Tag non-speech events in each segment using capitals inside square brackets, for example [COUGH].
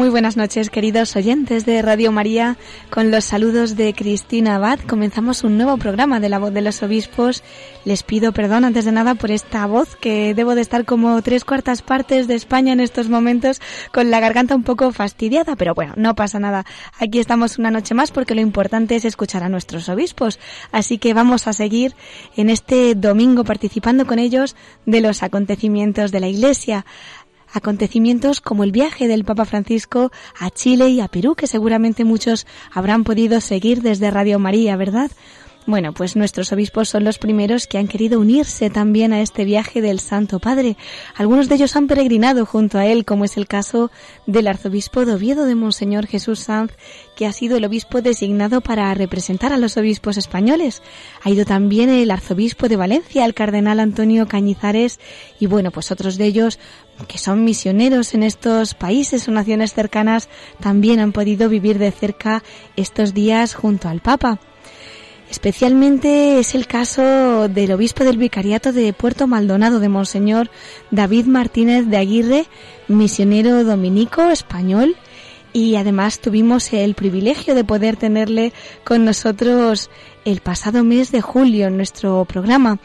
Muy buenas noches, queridos oyentes de Radio María. Con los saludos de Cristina Abad, comenzamos un nuevo programa de La Voz de los Obispos. Les pido perdón antes de nada por esta voz, que debo de estar como tres cuartas partes de España en estos momentos, con la garganta un poco fastidiada, pero bueno, no pasa nada. Aquí estamos una noche más porque lo importante es escuchar a nuestros obispos. Así que vamos a seguir en este domingo participando con ellos de los acontecimientos de la Iglesia acontecimientos como el viaje del Papa Francisco a Chile y a Perú, que seguramente muchos habrán podido seguir desde Radio María, ¿verdad? Bueno, pues nuestros obispos son los primeros que han querido unirse también a este viaje del Santo Padre. Algunos de ellos han peregrinado junto a él, como es el caso del arzobispo de Oviedo de Monseñor Jesús Sanz, que ha sido el obispo designado para representar a los obispos españoles. Ha ido también el arzobispo de Valencia, el cardenal Antonio Cañizares, y bueno, pues otros de ellos que son misioneros en estos países o naciones cercanas, también han podido vivir de cerca estos días junto al Papa. Especialmente es el caso del obispo del vicariato de Puerto Maldonado de Monseñor David Martínez de Aguirre, misionero dominico español, y además tuvimos el privilegio de poder tenerle con nosotros el pasado mes de julio en nuestro programa.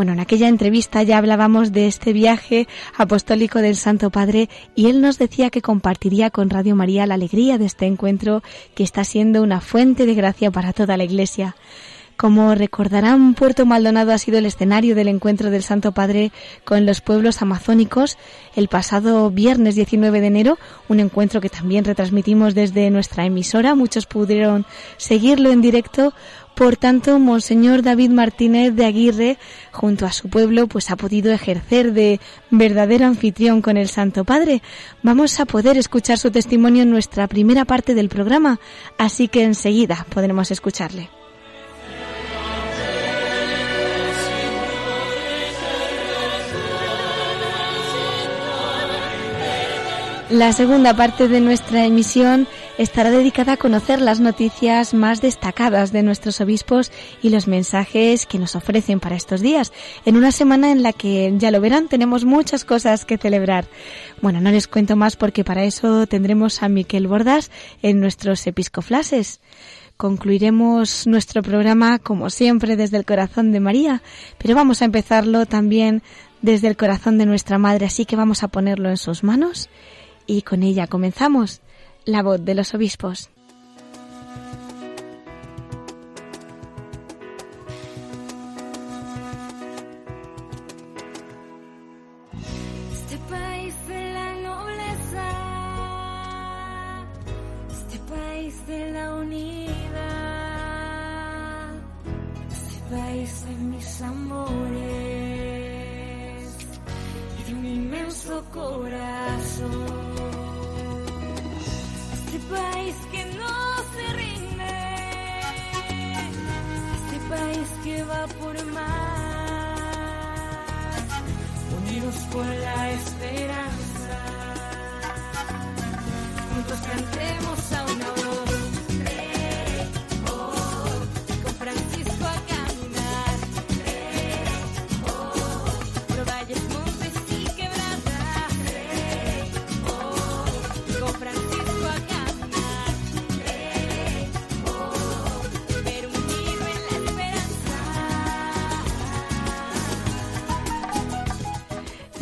Bueno, en aquella entrevista ya hablábamos de este viaje apostólico del Santo Padre y él nos decía que compartiría con Radio María la alegría de este encuentro que está siendo una fuente de gracia para toda la Iglesia. Como recordarán, Puerto Maldonado ha sido el escenario del encuentro del Santo Padre con los pueblos amazónicos el pasado viernes 19 de enero, un encuentro que también retransmitimos desde nuestra emisora. Muchos pudieron seguirlo en directo. Por tanto, Monseñor David Martínez de Aguirre, junto a su pueblo, pues ha podido ejercer de verdadero anfitrión con el Santo Padre. Vamos a poder escuchar su testimonio en nuestra primera parte del programa, así que enseguida podremos escucharle. La segunda parte de nuestra emisión estará dedicada a conocer las noticias más destacadas de nuestros obispos y los mensajes que nos ofrecen para estos días, en una semana en la que, ya lo verán, tenemos muchas cosas que celebrar. Bueno, no les cuento más porque para eso tendremos a Miquel Bordas en nuestros episcoflases. Concluiremos nuestro programa, como siempre, desde el corazón de María, pero vamos a empezarlo también desde el corazón de nuestra Madre, así que vamos a ponerlo en sus manos y con ella comenzamos la voz de los obispos. Este que va por más, unidos por la esperanza, juntos cantemos a una voz.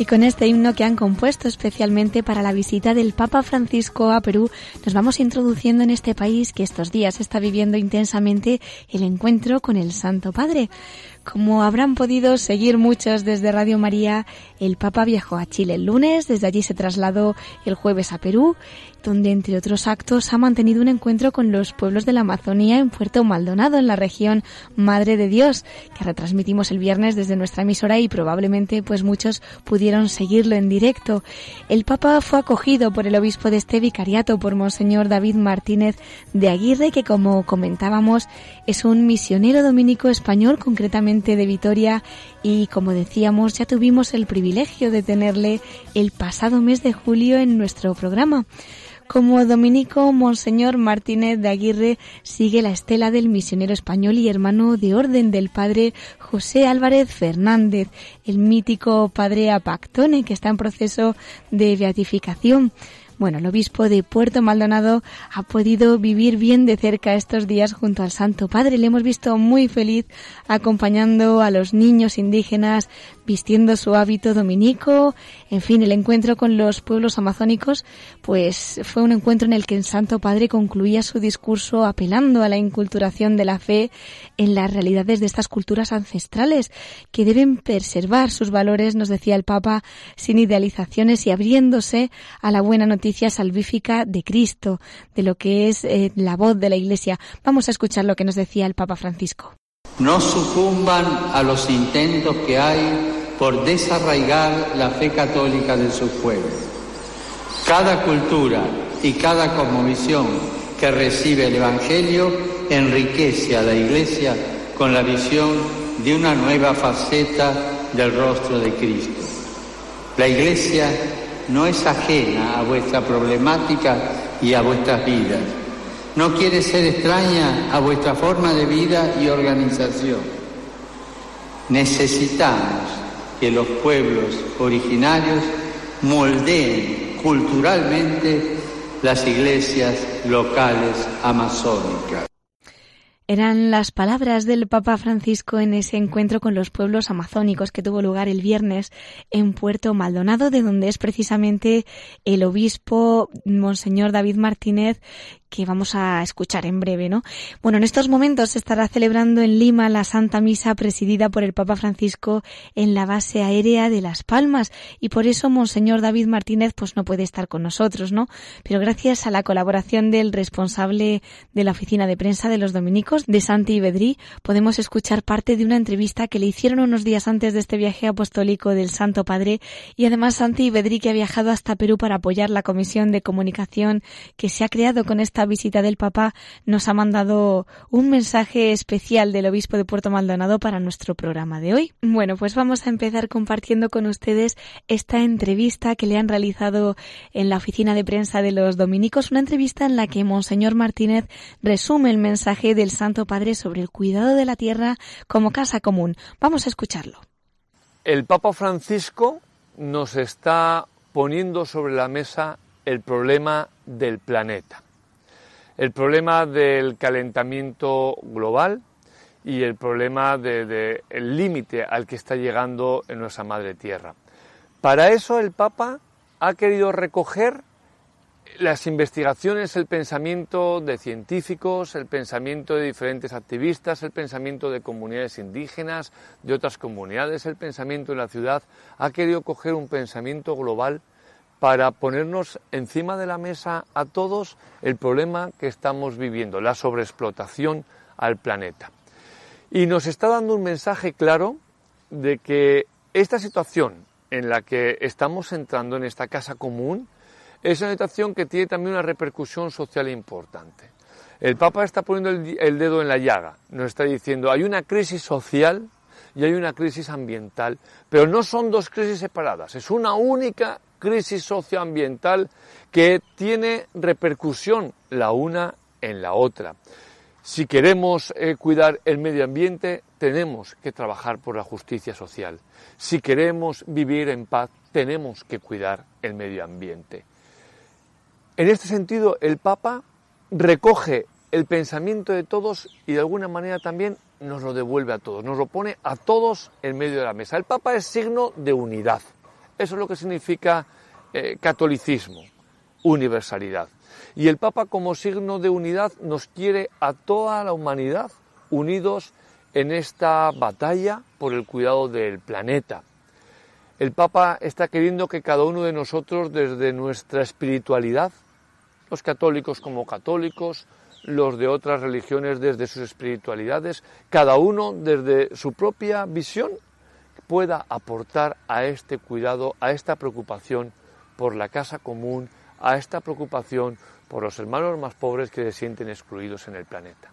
Con este himno que han compuesto especialmente para la visita del Papa Francisco a Perú, nos vamos introduciendo en este país que estos días está viviendo intensamente el encuentro con el Santo Padre. Como habrán podido seguir muchos desde Radio María, el Papa viajó a Chile el lunes, desde allí se trasladó el jueves a Perú donde entre otros actos ha mantenido un encuentro con los pueblos de la Amazonía en Puerto Maldonado, en la región Madre de Dios, que retransmitimos el viernes desde nuestra emisora y probablemente pues muchos pudieron seguirlo en directo. El Papa fue acogido por el obispo de este vicariato, por Monseñor David Martínez de Aguirre, que como comentábamos es un misionero dominico español, concretamente de Vitoria, y como decíamos ya tuvimos el privilegio de tenerle el pasado mes de julio en nuestro programa. Como dominico, Monseñor Martínez de Aguirre sigue la estela del misionero español y hermano de orden del padre José Álvarez Fernández, el mítico padre Apactone, que está en proceso de beatificación. Bueno, el obispo de Puerto Maldonado ha podido vivir bien de cerca estos días junto al Santo Padre. Le hemos visto muy feliz acompañando a los niños indígenas, vistiendo su hábito dominico. En fin, el encuentro con los pueblos amazónicos, pues fue un encuentro en el que el Santo Padre concluía su discurso apelando a la inculturación de la fe en las realidades de estas culturas ancestrales, que deben preservar sus valores, nos decía el Papa, sin idealizaciones y abriéndose a la buena noticia salvífica de Cristo, de lo que es eh, la voz de la Iglesia. Vamos a escuchar lo que nos decía el Papa Francisco. No sucumban a los intentos que hay por desarraigar la fe católica de su pueblo. Cada cultura y cada cosmovisión que recibe el Evangelio enriquece a la Iglesia con la visión de una nueva faceta del rostro de Cristo. La Iglesia no es ajena a vuestra problemática y a vuestras vidas. No quiere ser extraña a vuestra forma de vida y organización. Necesitamos que los pueblos originarios moldeen culturalmente las iglesias locales amazónicas. Eran las palabras del Papa Francisco en ese encuentro con los pueblos amazónicos que tuvo lugar el viernes en Puerto Maldonado, de donde es precisamente el obispo Monseñor David Martínez que vamos a escuchar en breve, ¿no? Bueno, en estos momentos se estará celebrando en Lima la Santa Misa presidida por el Papa Francisco en la base aérea de Las Palmas y por eso Monseñor David Martínez pues no puede estar con nosotros, ¿no? Pero gracias a la colaboración del responsable de la oficina de prensa de los dominicos de Santi Bedrí podemos escuchar parte de una entrevista que le hicieron unos días antes de este viaje apostólico del Santo Padre y además Santi Bedrí que ha viajado hasta Perú para apoyar la comisión de comunicación que se ha creado con esta visita del Papa nos ha mandado un mensaje especial del obispo de Puerto Maldonado para nuestro programa de hoy. Bueno, pues vamos a empezar compartiendo con ustedes esta entrevista que le han realizado en la oficina de prensa de los dominicos, una entrevista en la que Monseñor Martínez resume el mensaje del Santo Padre sobre el cuidado de la tierra como casa común. Vamos a escucharlo. El Papa Francisco nos está poniendo sobre la mesa el problema del planeta el problema del calentamiento global y el problema del límite al que está llegando en nuestra madre tierra. Para eso el Papa ha querido recoger las investigaciones, el pensamiento de científicos, el pensamiento de diferentes activistas, el pensamiento de comunidades indígenas, de otras comunidades, el pensamiento de la ciudad, ha querido coger un pensamiento global para ponernos encima de la mesa a todos el problema que estamos viviendo, la sobreexplotación al planeta. Y nos está dando un mensaje claro de que esta situación en la que estamos entrando en esta casa común es una situación que tiene también una repercusión social importante. El Papa está poniendo el, dedo en la llaga, nos está diciendo hay una crisis social y hay una crisis ambiental, pero no son dos crisis separadas, es una única crisis socioambiental que tiene repercusión la una en la otra. Si queremos eh, cuidar el medio ambiente, tenemos que trabajar por la justicia social. Si queremos vivir en paz, tenemos que cuidar el medio ambiente. En este sentido, el Papa recoge el pensamiento de todos y de alguna manera también nos lo devuelve a todos, nos lo pone a todos en medio de la mesa. El Papa es signo de unidad. Eso es lo que significa eh, catolicismo, universalidad. Y el Papa como signo de unidad nos quiere a toda la humanidad unidos en esta batalla por el cuidado del planeta. El Papa está queriendo que cada uno de nosotros desde nuestra espiritualidad los católicos como católicos, los de otras religiones desde sus espiritualidades, cada uno desde su propia visión pueda aportar a este cuidado, a esta preocupación por la casa común, a esta preocupación por los hermanos más pobres que se sienten excluidos en el planeta.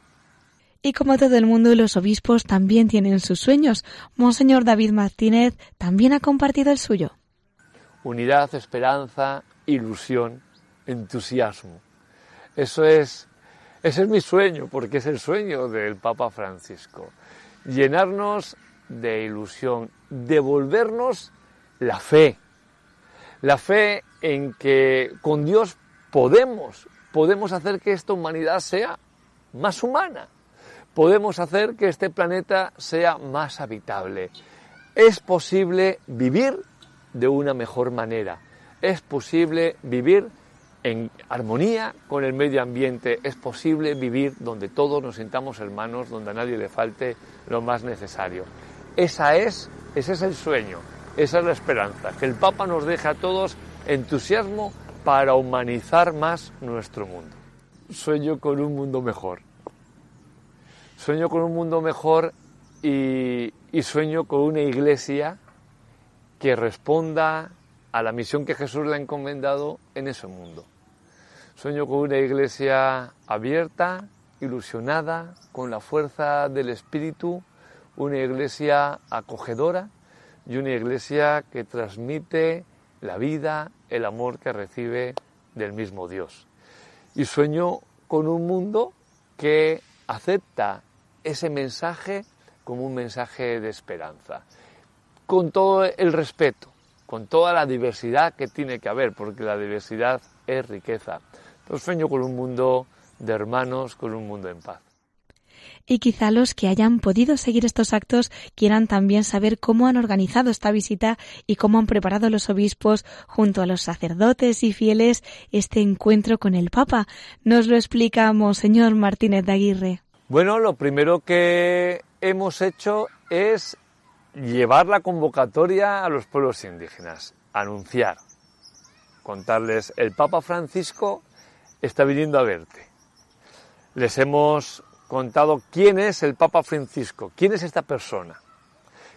Y como todo el mundo, los obispos también tienen sus sueños. Monseñor David Martínez también ha compartido el suyo. Unidad, esperanza, ilusión, entusiasmo. Eso es, ese es mi sueño, porque es el sueño del Papa Francisco. Llenarnos de ilusión, devolvernos la fe. La fe en que con Dios podemos, podemos hacer que esta humanidad sea más humana. Podemos hacer que este planeta sea más habitable. Es posible vivir de una mejor manera. Es posible vivir en armonía con el medio ambiente. Es posible vivir donde todos nos sintamos hermanos, donde a nadie le falte lo más necesario. Esa es, ese es el sueño, esa es la esperanza, que el Papa nos deje a todos entusiasmo para humanizar más nuestro mundo. Sueño con un mundo mejor. Sueño con un mundo mejor y, y sueño con una iglesia que responda a la misión que Jesús le ha encomendado en ese mundo. Sueño con una iglesia abierta, ilusionada, con la fuerza del Espíritu, una iglesia acogedora y una iglesia que transmite la vida, el amor que recibe del mismo Dios. Y sueño con un mundo que acepta ese mensaje como un mensaje de esperanza, con todo el respeto, con toda la diversidad que tiene que haber, porque la diversidad es riqueza. Pero sueño con un mundo de hermanos, con un mundo en paz y quizá los que hayan podido seguir estos actos quieran también saber cómo han organizado esta visita y cómo han preparado los obispos junto a los sacerdotes y fieles este encuentro con el Papa. Nos lo explica Monseñor Martínez de Aguirre. Bueno, lo primero que hemos hecho es llevar la convocatoria a los pueblos indígenas, anunciar, contarles, el Papa Francisco está viniendo a verte. Les hemos contado quién es el Papa Francisco, quién es esta persona,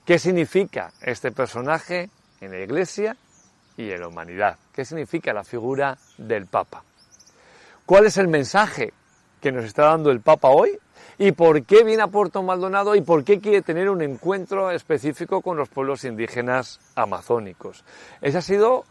qué significa este personaje en la Iglesia y en la humanidad, qué significa la figura del Papa, cuál es el mensaje que nos está dando el Papa hoy y por qué viene a Puerto Maldonado y por qué quiere tener un encuentro específico con los pueblos indígenas amazónicos. Esa ha sido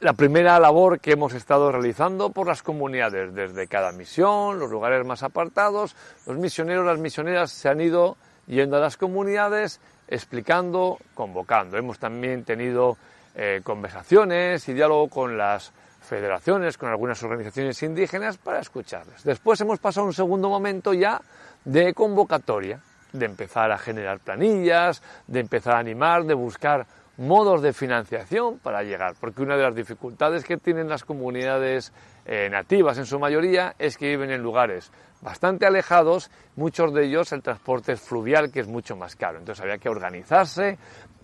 la primera labor que hemos estado realizando por las comunidades, desde cada misión, los lugares más apartados, los misioneros, las misioneras se han ido yendo a las comunidades, explicando, convocando. Hemos también tenido eh, conversaciones y diálogo con las federaciones, con algunas organizaciones indígenas para escucharles. Después hemos pasado un segundo momento ya de convocatoria, de empezar a generar planillas, de empezar a animar, de buscar modos de financiación para llegar, porque una de las dificultades que tienen las comunidades eh, nativas en su mayoría es que viven en lugares bastante alejados, muchos de ellos el transporte es fluvial, que es mucho más caro. Entonces había que organizarse,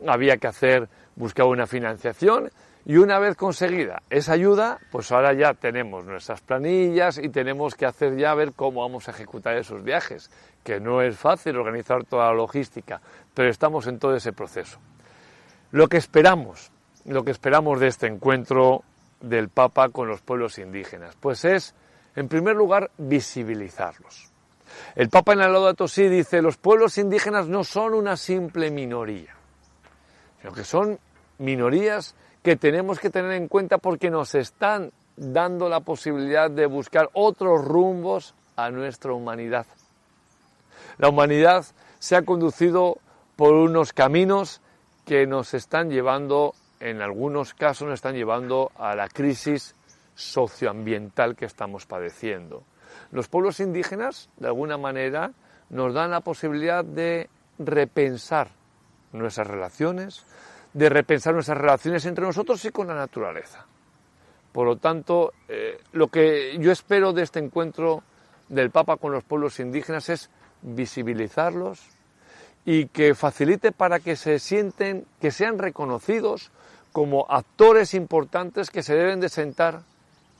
había que hacer, buscar una financiación y una vez conseguida esa ayuda, pues ahora ya tenemos nuestras planillas y tenemos que hacer ya ver cómo vamos a ejecutar esos viajes, que no es fácil organizar toda la logística, pero estamos en todo ese proceso. Lo que esperamos, lo que esperamos de este encuentro del Papa con los pueblos indígenas, pues es, en primer lugar, visibilizarlos. El Papa en la Laudato Si dice, los pueblos indígenas no son una simple minoría, sino que son minorías que tenemos que tener en cuenta porque nos están dando la posibilidad de buscar otros rumbos a nuestra humanidad. La humanidad se ha conducido por unos caminos que nos están llevando, en algunos casos nos están llevando a la crisis socioambiental que estamos padeciendo. Los pueblos indígenas, de alguna manera, nos dan la posibilidad de repensar nuestras relaciones, de repensar nuestras relaciones entre nosotros y con la naturaleza. Por lo tanto, eh, lo que yo espero de este encuentro del Papa con los pueblos indígenas es visibilizarlos, y que facilite para que se sienten, que sean reconocidos como actores importantes que se deben de sentar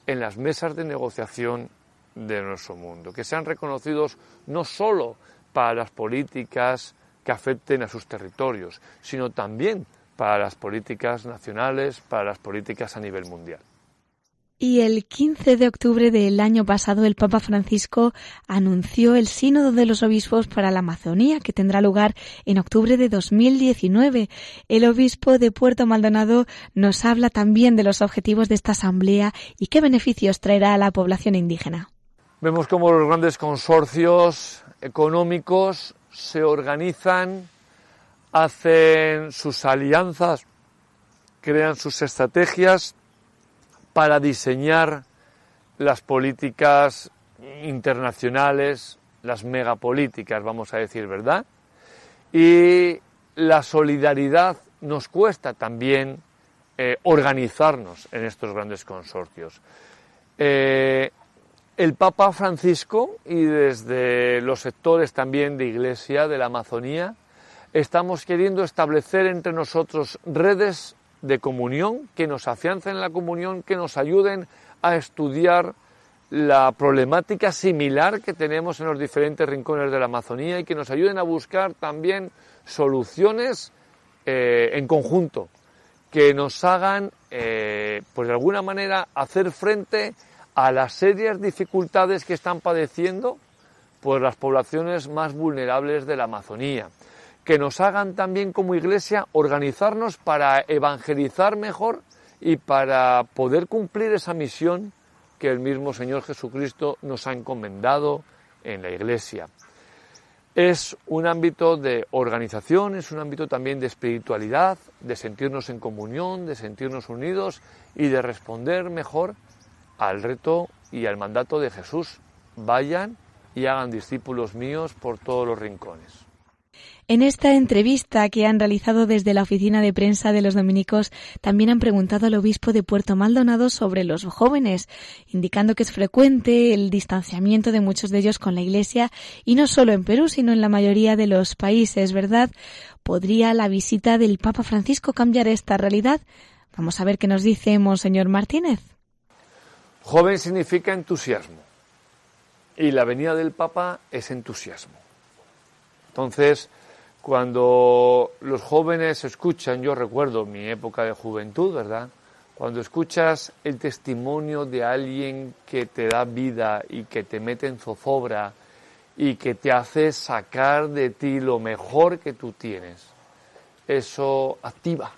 en las mesas de negociación de nuestro mundo, que sean reconocidos no solo para las políticas que afecten a sus territorios, sino también para las políticas nacionales, para las políticas a nivel mundial. Y el 15 de octubre del año pasado el Papa Francisco anunció el Sínodo de los Obispos para la Amazonía, que tendrá lugar en octubre de 2019. El obispo de Puerto Maldonado nos habla también de los objetivos de esta asamblea y qué beneficios traerá a la población indígena. Vemos cómo los grandes consorcios económicos se organizan, hacen sus alianzas, crean sus estrategias para diseñar las políticas internacionales, las megapolíticas, vamos a decir, ¿verdad? Y la solidaridad nos cuesta también eh, organizarnos en estos grandes consorcios. Eh, el Papa Francisco y desde los sectores también de Iglesia de la Amazonía estamos queriendo establecer entre nosotros redes de comunión, que nos afiancen la comunión, que nos ayuden a estudiar la problemática similar que tenemos en los diferentes rincones de la Amazonía y que nos ayuden a buscar también soluciones eh, en conjunto, que nos hagan, eh, pues de alguna manera, hacer frente a las serias dificultades que están padeciendo pues las poblaciones más vulnerables de la Amazonía que nos hagan también como iglesia organizarnos para evangelizar mejor y para poder cumplir esa misión que el mismo Señor Jesucristo nos ha encomendado en la iglesia. Es un ámbito de organización, es un ámbito también de espiritualidad, de sentirnos en comunión, de sentirnos unidos y de responder mejor al reto y al mandato de Jesús. Vayan y hagan discípulos míos por todos los rincones. En esta entrevista que han realizado desde la oficina de prensa de los dominicos, también han preguntado al obispo de Puerto Maldonado sobre los jóvenes, indicando que es frecuente el distanciamiento de muchos de ellos con la Iglesia, y no solo en Perú, sino en la mayoría de los países, ¿verdad? ¿Podría la visita del Papa Francisco cambiar esta realidad? Vamos a ver qué nos dice Monseñor Martínez. Joven significa entusiasmo, y la venida del Papa es entusiasmo. Entonces, cuando los jóvenes escuchan, yo recuerdo mi época de juventud, ¿verdad? Cuando escuchas el testimonio de alguien que te da vida y que te mete en zozobra y que te hace sacar de ti lo mejor que tú tienes, eso activa,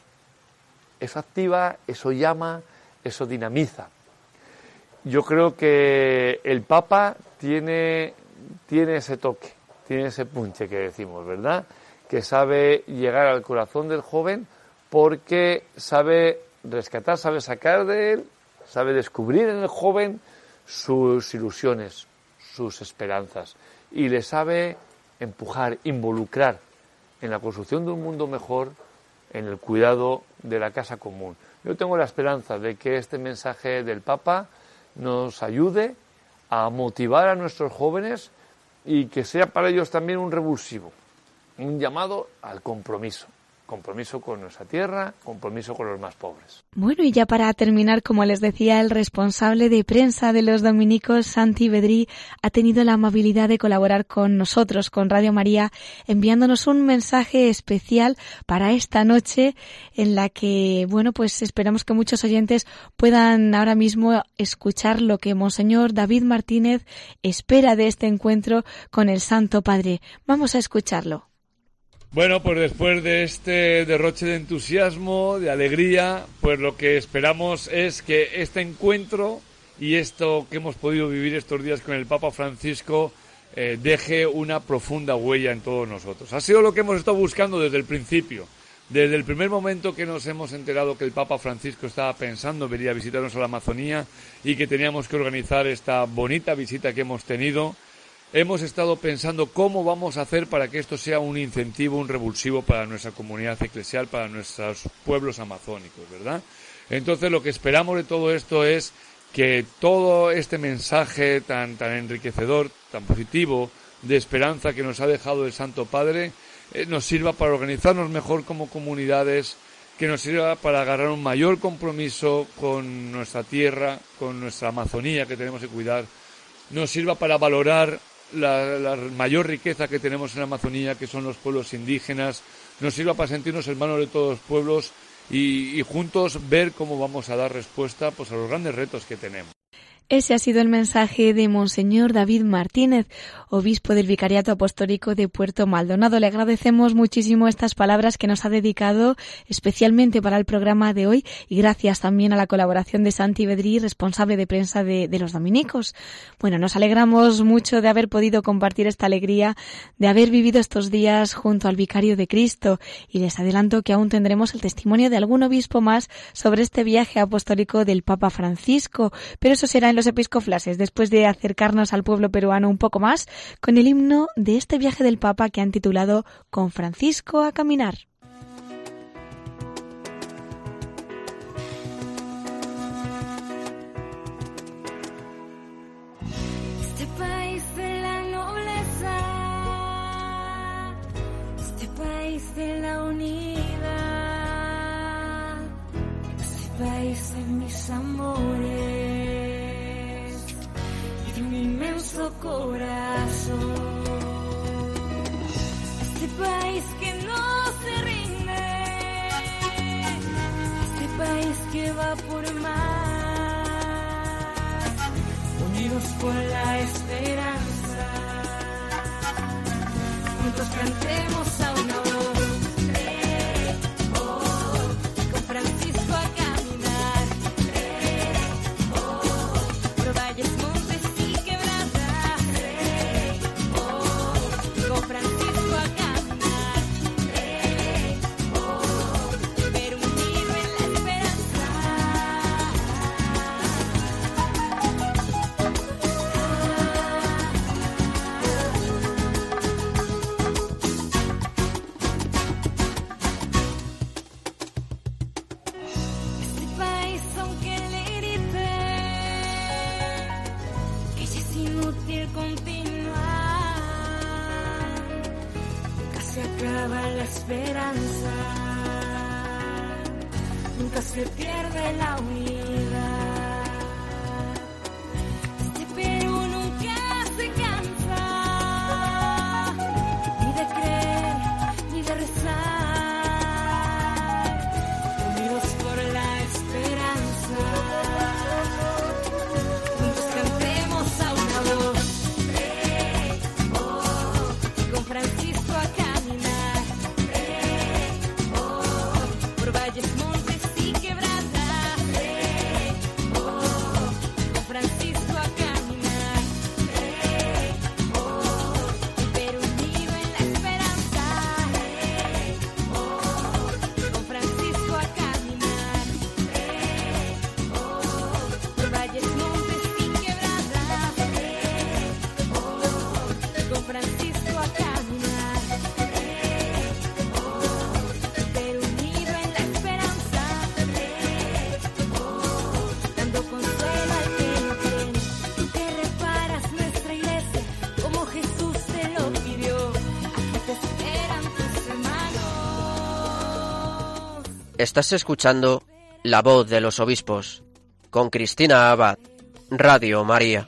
eso activa, eso llama, eso dinamiza. Yo creo que el Papa tiene, tiene ese toque, tiene ese punche que decimos, ¿verdad? Que sabe llegar al corazón del joven porque sabe rescatar, sabe sacar de él, sabe descubrir en el joven sus ilusiones, sus esperanzas y le sabe empujar, involucrar en la construcción de un mundo mejor, en el cuidado de la casa común. Yo tengo la esperanza de que este mensaje del Papa nos ayude a motivar a nuestros jóvenes y que sea para ellos también un revulsivo un llamado al compromiso. Compromiso con nuestra tierra, compromiso con los más pobres. Bueno, y ya para terminar, como les decía, el responsable de prensa de los dominicos, Santi Bedrí, ha tenido la amabilidad de colaborar con nosotros, con Radio María, enviándonos un mensaje especial para esta noche en la que, bueno, pues esperamos que muchos oyentes puedan ahora mismo escuchar lo que Monseñor David Martínez espera de este encuentro con el Santo Padre. Vamos a escucharlo. Bueno, pues después de este derroche de entusiasmo, de alegría, pues lo que esperamos es que este encuentro y esto que hemos podido vivir estos días con el Papa Francisco eh, deje una profunda huella en todos nosotros. Ha sido lo que hemos estado buscando desde el principio. Desde el primer momento que nos hemos enterado que el Papa Francisco estaba pensando venir a visitarnos a la Amazonía y que teníamos que organizar esta bonita visita que hemos tenido, hemos estado pensando cómo vamos a hacer para que esto sea un incentivo, un revulsivo para nuestra comunidad eclesial, para nuestros pueblos amazónicos, ¿verdad? Entonces lo que esperamos de todo esto es que todo este mensaje tan, tan enriquecedor, tan positivo, de esperanza que nos ha dejado el Santo Padre, eh, nos sirva para organizarnos mejor como comunidades que nos sirva para agarrar un mayor compromiso con nuestra tierra, con nuestra Amazonía que tenemos que cuidar, nos sirva para valorar la, mayor riqueza que tenemos en la Amazonía, que son los pueblos indígenas, nos sirva para sentirnos hermanos de todos los pueblos y, juntos ver cómo vamos a dar respuesta pues, a los grandes retos que tenemos. Ese ha sido el mensaje de Monseñor David Martínez, obispo del Vicariato Apostólico de Puerto Maldonado. Le agradecemos muchísimo estas palabras que nos ha dedicado especialmente para el programa de hoy y gracias también a la colaboración de Santi Bedrí, responsable de prensa de, de los dominicos. Bueno, nos alegramos mucho de haber podido compartir esta alegría, de haber vivido estos días junto al Vicario de Cristo y les adelanto que aún tendremos el testimonio de algún obispo más sobre este viaje apostólico del Papa Francisco, pero eso será en los episcoflases, después de acercarnos al pueblo peruano un poco más, con el himno de este viaje del Papa que han titulado Con Francisco a caminar. Este de la nobleza, este de la unidad, este país de mis amores inmenso corazón. Este país que no se rinde, este país que va por más, unidos por la esperanza, juntos cantemos a continuar. Nunca se acaba la esperanza. Nunca se pierde la unidad. Estás escuchando La voz de los obispos con Cristina Abad, Radio María.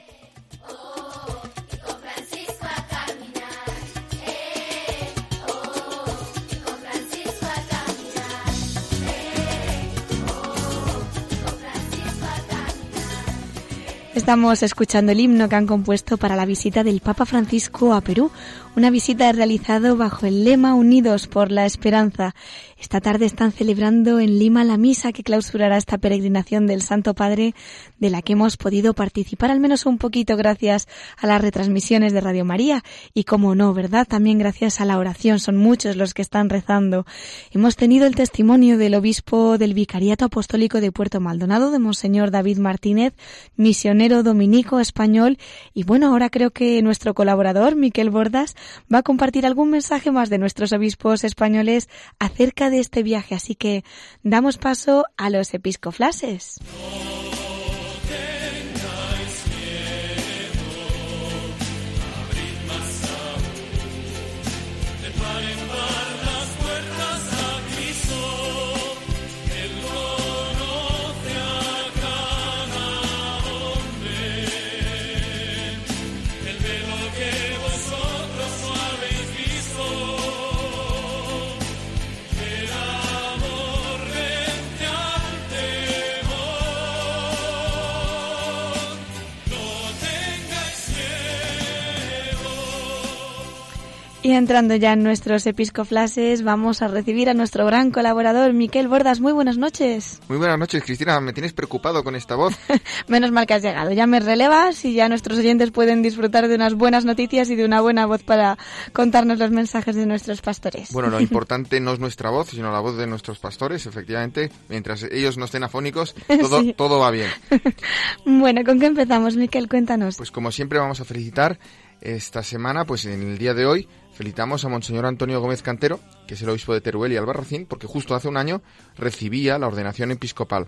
Estamos escuchando el himno que han compuesto para la visita del Papa Francisco a Perú, una visita realizada bajo el lema Unidos por la Esperanza. Esta tarde están celebrando en Lima la misa que clausurará esta peregrinación del Santo Padre, de la que hemos podido participar al menos un poquito gracias a las retransmisiones de Radio María y, como no, ¿verdad? También gracias a la oración. Son muchos los que están rezando. Hemos tenido el testimonio del obispo del Vicariato Apostólico de Puerto Maldonado, de Monseñor David Martínez, misionero dominico español. Y bueno, ahora creo que nuestro colaborador, Miquel Bordas, va a compartir algún mensaje más de nuestros obispos españoles acerca de este viaje, así que damos paso a los episcoflases. Y entrando ya en nuestros episcoflases, vamos a recibir a nuestro gran colaborador, Miquel Bordas. Muy buenas noches. Muy buenas noches, Cristina. Me tienes preocupado con esta voz. [LAUGHS] Menos mal que has llegado. Ya me relevas y ya nuestros oyentes pueden disfrutar de unas buenas noticias y de una buena voz para contarnos los mensajes de nuestros pastores. Bueno, lo [LAUGHS] importante no es nuestra voz, sino la voz de nuestros pastores. Efectivamente, mientras ellos no estén afónicos, [LAUGHS] todo, Sí. todo va bien. bueno, ¿con qué empezamos, Miquel? Cuéntanos. Pues como siempre vamos a felicitar esta semana, pues en el día de hoy, felicitamos a Monseñor Antonio Gómez Cantero, que es el obispo de Teruel y Albarracín, porque justo hace un año recibía la ordenación episcopal.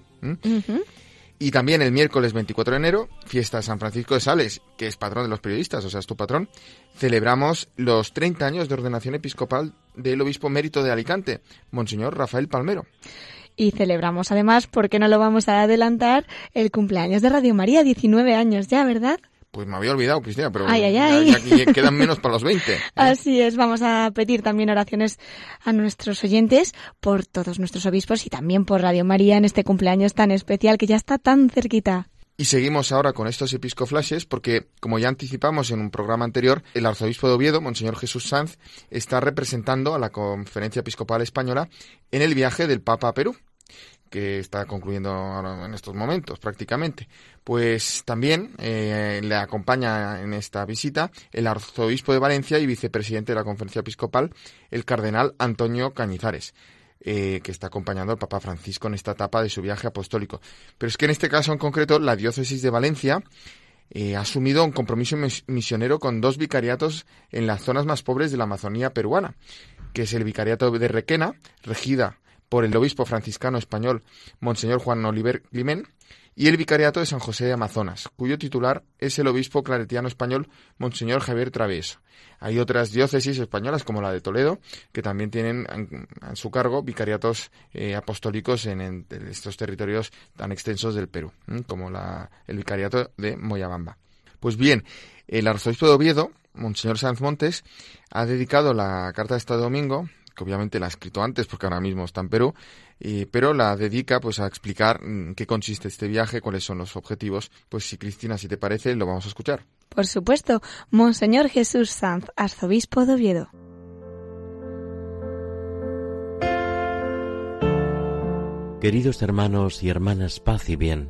Y también el miércoles 24 de enero, fiesta de San Francisco de Sales, que es patrón de los periodistas, o sea, es tu patrón, celebramos los 30 años de ordenación episcopal del obispo mérito de Alicante, Monseñor Rafael Palmero. Y celebramos además, porque no lo vamos a adelantar, el cumpleaños de Radio María, 19 años ya, ¿verdad? Pues me había olvidado, Cristina, pero Ay, ay, ay. ya que quedan menos para los 20. ¿eh? [LAUGHS] Así es, vamos a pedir también oraciones a nuestros oyentes por todos nuestros obispos y también por Radio María en este cumpleaños tan especial que ya está tan cerquita. Y seguimos ahora con estos episcoflashes porque, como ya anticipamos en un programa anterior, el arzobispo de Oviedo, Monseñor Jesús Sanz, está representando a la Conferencia Episcopal Española en el viaje del Papa a Perú, que está concluyendo ahora en estos momentos prácticamente. Pues también eh, le acompaña en esta visita el arzobispo de Valencia y vicepresidente de la Conferencia Episcopal, el cardenal Antonio Cañizares eh, que está acompañando al Papa Francisco en esta etapa de su viaje apostólico. Pero es que en este caso en concreto, la diócesis de Valencia eh, ha asumido un compromiso mis- misionero con dos vicariatos en las zonas más pobres de la Amazonía peruana, que es el vicariato de Requena, regida por el obispo franciscano español Monseñor Juan Oliver Climent, y el vicariato de San José de Amazonas, cuyo titular es el obispo claretiano español Monseñor Javier Travieso. Hay otras diócesis españolas, como la de Toledo, que también tienen en, en su cargo vicariatos eh, apostólicos en, estos territorios tan extensos del Perú, como la, el vicariato de Moyabamba. Pues bien, el arzobispo de Oviedo, Monseñor Sanz Montes, ha dedicado la carta de este domingo, que obviamente la ha escrito antes porque ahora mismo está en Perú, eh, pero la dedica pues a explicar mm, en qué consiste este viaje, cuáles son los objetivos. Pues si Cristina, si te parece, lo vamos a escuchar. Por supuesto, Monseñor Jesús Sanz, arzobispo de Oviedo. Queridos hermanos y hermanas, paz y bien.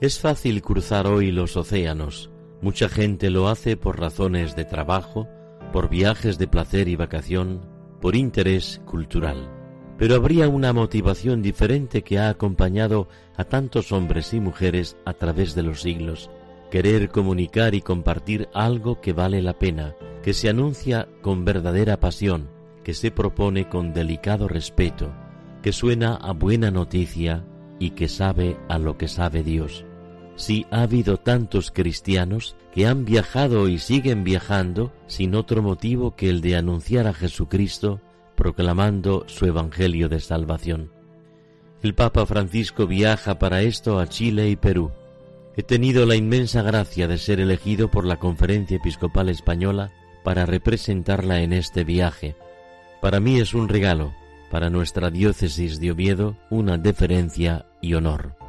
Es fácil cruzar hoy los océanos. Mucha gente lo hace por razones de trabajo, por viajes de placer y vacación, por interés cultural. Pero habría una motivación diferente que ha acompañado a tantos hombres y mujeres a través de los siglos. Querer comunicar y compartir algo que vale la pena, que se anuncia con verdadera pasión, que se propone con delicado respeto, que suena a buena noticia y que sabe a lo que sabe Dios. Si ha habido tantos cristianos que han viajado y siguen viajando sin otro motivo que el de anunciar a Jesucristo, proclamando su Evangelio de salvación. El Papa Francisco viaja para esto a Chile y Perú. He tenido la inmensa gracia de ser elegido por la Conferencia Episcopal Española para representarla en este viaje. Para mí es un regalo, para nuestra diócesis de Oviedo una deferencia y honor.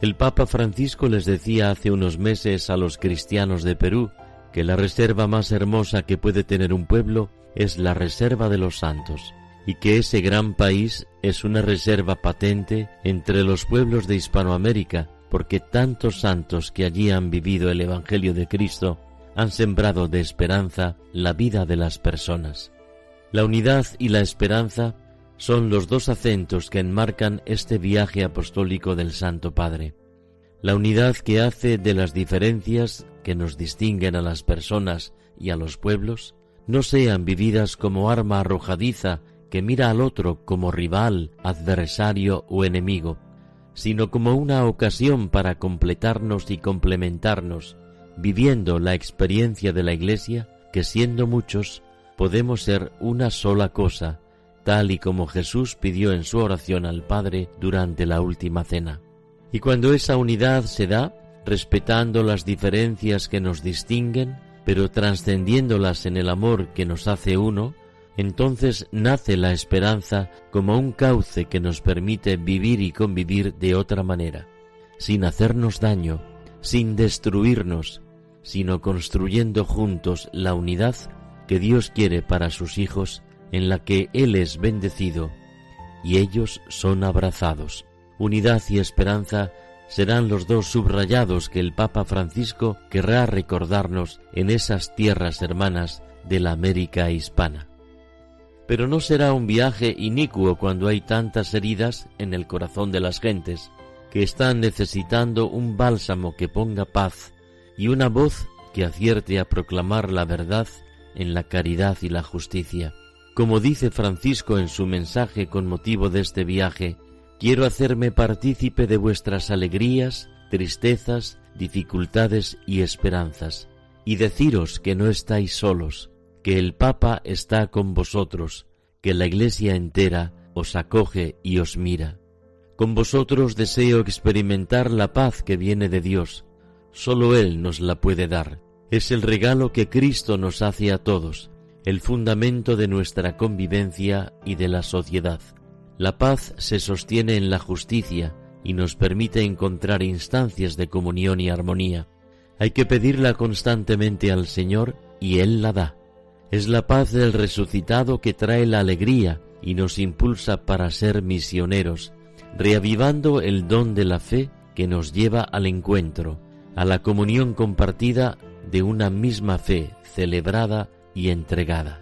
El Papa Francisco les decía hace unos meses a los cristianos de Perú que la reserva más hermosa que puede tener un pueblo es la reserva de los santos, y que ese gran país es una reserva patente entre los pueblos de Hispanoamérica, porque tantos santos que allí han vivido el Evangelio de Cristo han sembrado de esperanza la vida de las personas. La unidad y la esperanza son los dos acentos que enmarcan este viaje apostólico del Santo Padre. La unidad que hace de las diferencias que nos distinguen a las personas y a los pueblos no sean vividas como arma arrojadiza que mira al otro como rival, adversario o enemigo, sino como una ocasión para completarnos y complementarnos, viviendo la experiencia de la Iglesia que siendo muchos podemos ser una sola cosa, tal y como Jesús pidió en su oración al Padre durante la última cena. Y cuando esa unidad se da, respetando las diferencias que nos distinguen, pero trascendiéndolas en el amor que nos hace uno, entonces nace la esperanza como un cauce que nos permite vivir y convivir de otra manera, sin hacernos daño, sin destruirnos, sino construyendo juntos la unidad que Dios quiere para sus hijos, en la que Él es bendecido y ellos son abrazados. Unidad y esperanza serán los dos subrayados que el Papa Francisco querrá recordarnos en esas tierras hermanas de la América hispana. Pero no será un viaje inicuo cuando hay tantas heridas en el corazón de las gentes, que están necesitando un bálsamo que ponga paz y una voz que acierte a proclamar la verdad en la caridad y la justicia. Como dice Francisco en su mensaje con motivo de este viaje, quiero hacerme partícipe de vuestras alegrías, tristezas, dificultades y esperanzas, y deciros que no estáis solos, que el Papa está con vosotros, que la Iglesia entera os acoge y os mira. Con vosotros deseo experimentar la paz que viene de Dios. Solo Él nos la puede dar. Es el regalo que Cristo nos hace a todos, el fundamento de nuestra convivencia y de la sociedad. La paz se sostiene en la justicia y nos permite encontrar instancias de comunión y armonía. Hay que pedirla constantemente al Señor y Él la da. Es la paz del resucitado que trae la alegría y nos impulsa para ser misioneros, reavivando el don de la fe que nos lleva al encuentro, a la comunión compartida de una misma fe celebrada y entregada.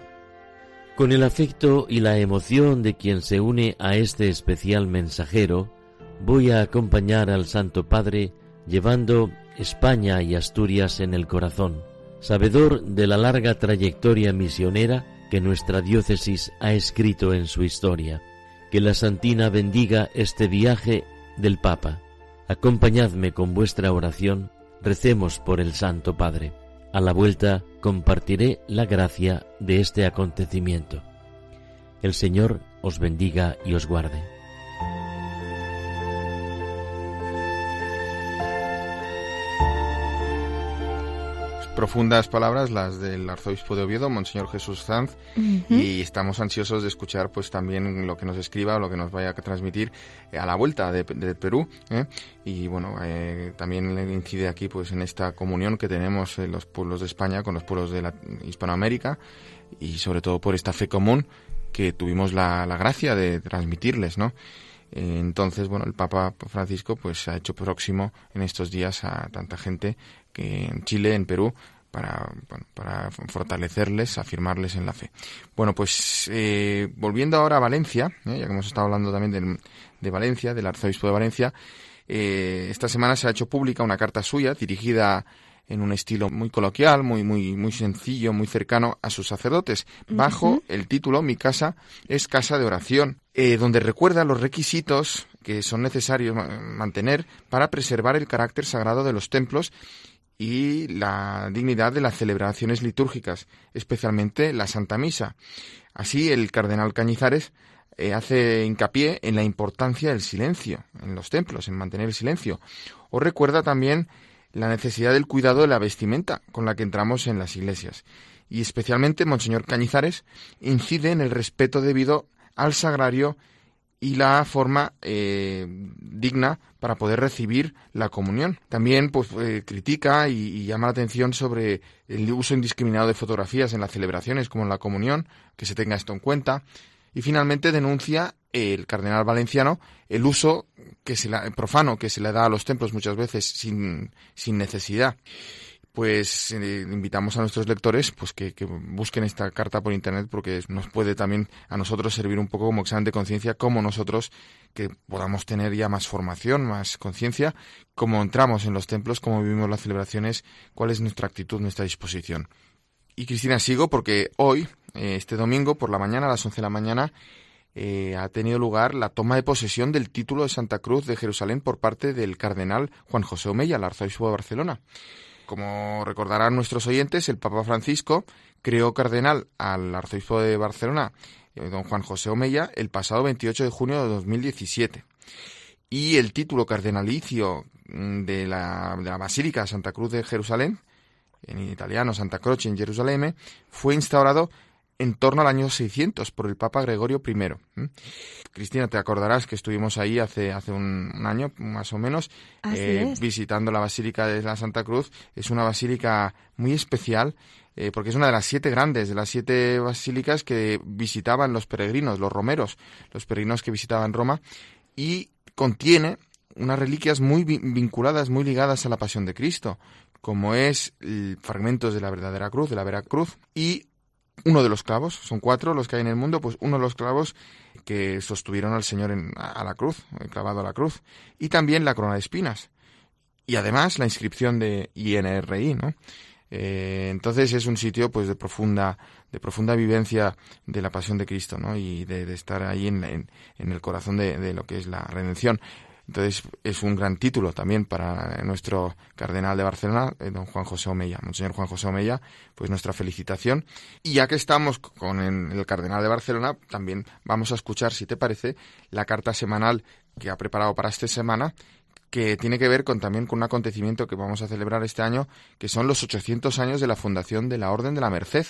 Con el afecto y la emoción de quien se une a este especial mensajero, voy a acompañar al Santo Padre llevando España y Asturias en el corazón sabedor de la larga trayectoria misionera que nuestra diócesis ha escrito en su historia. Que la Santina bendiga este viaje del Papa. Acompañadme con vuestra oración, recemos por el Santo Padre. A la vuelta compartiré la gracia de este acontecimiento. El Señor os bendiga y os guarde. Profundas palabras las del arzobispo de Oviedo, Monseñor Jesús Sanz, y estamos ansiosos de escuchar pues también lo que nos escriba o lo que nos vaya a transmitir a la vuelta de, Perú. ¿eh? Y bueno, eh, también incide aquí pues en esta comunión que tenemos en los pueblos de España con los pueblos de la Hispanoamérica y sobre todo por esta fe común que tuvimos la, la gracia de transmitirles, ¿no? Entonces, bueno, el Papa Francisco pues ha hecho próximo en estos días a tanta gente que en Chile, en Perú, para, para fortalecerles, afirmarles en la fe. Bueno, pues eh, volviendo ahora a Valencia, ¿eh? ya que hemos estado hablando también de, Valencia, del arzobispo de Valencia, eh, esta semana se ha hecho pública una carta suya dirigida en un estilo muy coloquial, muy, muy, muy sencillo, muy cercano a sus sacerdotes, bajo el título Mi casa es casa de oración, eh, donde recuerda los requisitos que son necesarios mantener para preservar el carácter sagrado de los templos y la dignidad de las celebraciones litúrgicas, especialmente la Santa Misa. Así, el cardenal Cañizares eh, hace hincapié en la importancia del silencio en los templos, en mantener el silencio. O recuerda también la necesidad del cuidado de la vestimenta con la que entramos en las iglesias. Y especialmente Monseñor Cañizares incide en el respeto debido al sagrario y la forma eh, digna para poder recibir la comunión. También pues, eh, critica y, llama la atención sobre el uso indiscriminado de fotografías en las celebraciones como en la comunión, que se tenga esto en cuenta. Y finalmente denuncia el cardenal valenciano el uso que se profano que se le da a los templos muchas veces sin, sin necesidad pues eh, invitamos a nuestros lectores pues que, busquen esta carta por internet porque nos puede también a nosotros servir un poco como examen de conciencia como nosotros que podamos tener ya más formación, más conciencia, cómo entramos en los templos, cómo vivimos las celebraciones, cuál es nuestra actitud, nuestra disposición. Y Cristina, sigo porque hoy, eh, este domingo, por la mañana, a las 11 de la mañana, eh, ha tenido lugar la toma de posesión del título de Santa Cruz de Jerusalén por parte del cardenal Juan José Omeya, el arzobispo de Barcelona. Como recordarán nuestros oyentes, el Papa Francisco creó cardenal al arzobispo de Barcelona, eh, don Juan José Omeya, el pasado 28 de junio de 2017. Y el título cardenalicio mm, de la, de la Basílica Santa Cruz de Jerusalén, en italiano Santa Croce en Jerusalén, fue instaurado en torno al año 600 por el Papa Gregorio I. Cristina, te acordarás que estuvimos ahí hace, hace un, año, más o menos, eh, visitando la Basílica de la Santa Cruz. Es una basílica muy especial eh, porque es una de las siete grandes, de las siete basílicas que visitaban los peregrinos, los romeros, los peregrinos que visitaban Roma, y contiene unas reliquias muy vinculadas, muy ligadas a la pasión de Cristo, como es fragmentos de la verdadera cruz, de la vera cruz, y uno de los clavos, son cuatro los que hay en el mundo, pues uno de los clavos que sostuvieron al Señor en, a la cruz, clavado a la cruz, y también la corona de espinas, y además la inscripción de INRI, ¿no? Eh, entonces es un sitio pues de profunda de profunda vivencia de la pasión de Cristo ¿no? y de, estar ahí en, en, el corazón de, de, lo que es la redención entonces es un gran título también para nuestro cardenal de Barcelona, eh, don Juan José Omeya. Monseñor Juan José Omeya, pues nuestra felicitación. Y ya que estamos con el cardenal de Barcelona, también vamos a escuchar, si te parece, la carta semanal que ha preparado para esta semana, que tiene que ver con también con un acontecimiento que vamos a celebrar este año, que son los 800 años de la fundación de la Orden de la Merced.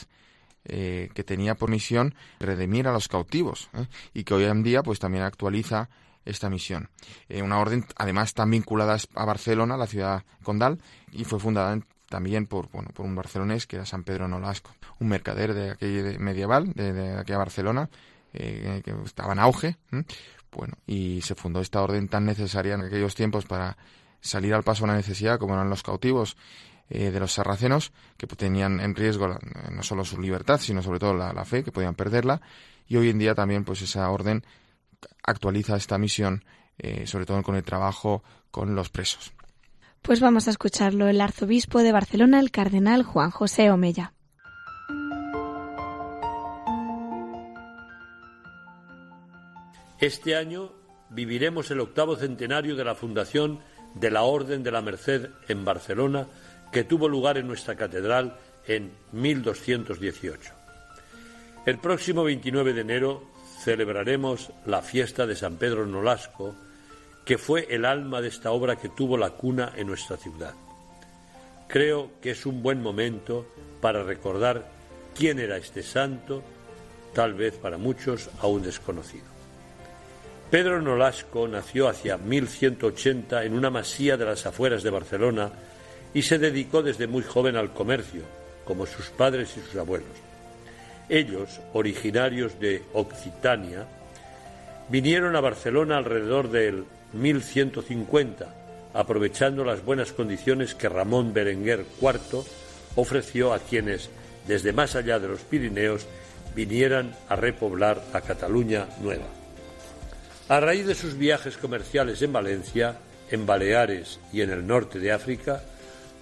Eh, que tenía por misión redimir a los cautivos ¿eh? y que hoy en día pues también actualiza esta misión. Eh, una orden, además, tan vinculada a Barcelona, la ciudad condal, y fue fundada también por, bueno, por un barcelonés que era San Pedro Nolasco, un mercader de aquella medieval, de, aquella Barcelona, eh, que estaba en auge. Bueno, y se fundó esta orden tan necesaria en aquellos tiempos para salir al paso de la necesidad, como eran los cautivos eh, de los sarracenos, que tenían en riesgo no solo su libertad, sino sobre todo la, la, fe, que podían perderla. Y hoy en día también, pues esa orden actualiza esta misión, eh, sobre todo con el trabajo con los presos. Pues vamos a escucharlo el arzobispo de Barcelona, el cardenal Juan José Omella. Este año viviremos el octavo centenario de la fundación de la Orden de la Merced en Barcelona, que tuvo lugar en nuestra catedral en 1218. El próximo 29 de enero celebraremos la fiesta de San Pedro Nolasco, que fue el alma de esta obra que tuvo la cuna en nuestra ciudad. Creo que es un buen momento para recordar quién era este santo, tal vez para muchos aún desconocido. Pedro Nolasco nació hacia 1180 en una masía de las afueras de Barcelona y se dedicó desde muy joven al comercio, como sus padres y sus abuelos. Ellos, originarios de Occitania, vinieron a Barcelona alrededor del 1150, aprovechando las buenas condiciones que Ramón Berenguer IV ofreció a quienes, desde más allá de los Pirineos, vinieran a repoblar a Cataluña Nueva. A raíz de sus viajes comerciales en Valencia, en Baleares y en el norte de África,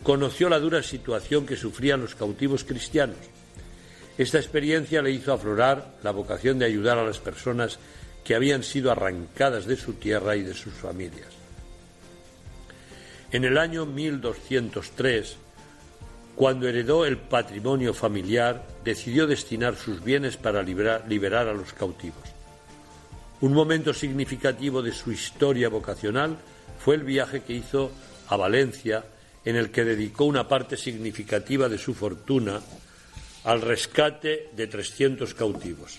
conoció la dura situación que sufrían los cautivos cristianos esta experiencia le hizo aflorar la vocación de ayudar a las personas que habían sido arrancadas de su tierra y de sus familias. En el año 1203, cuando heredó el patrimonio familiar, decidió destinar sus bienes para liberar, a los cautivos. Un momento significativo de su historia vocacional fue el viaje que hizo a Valencia, en el que dedicó una parte significativa de su fortuna al rescate de 300 cautivos.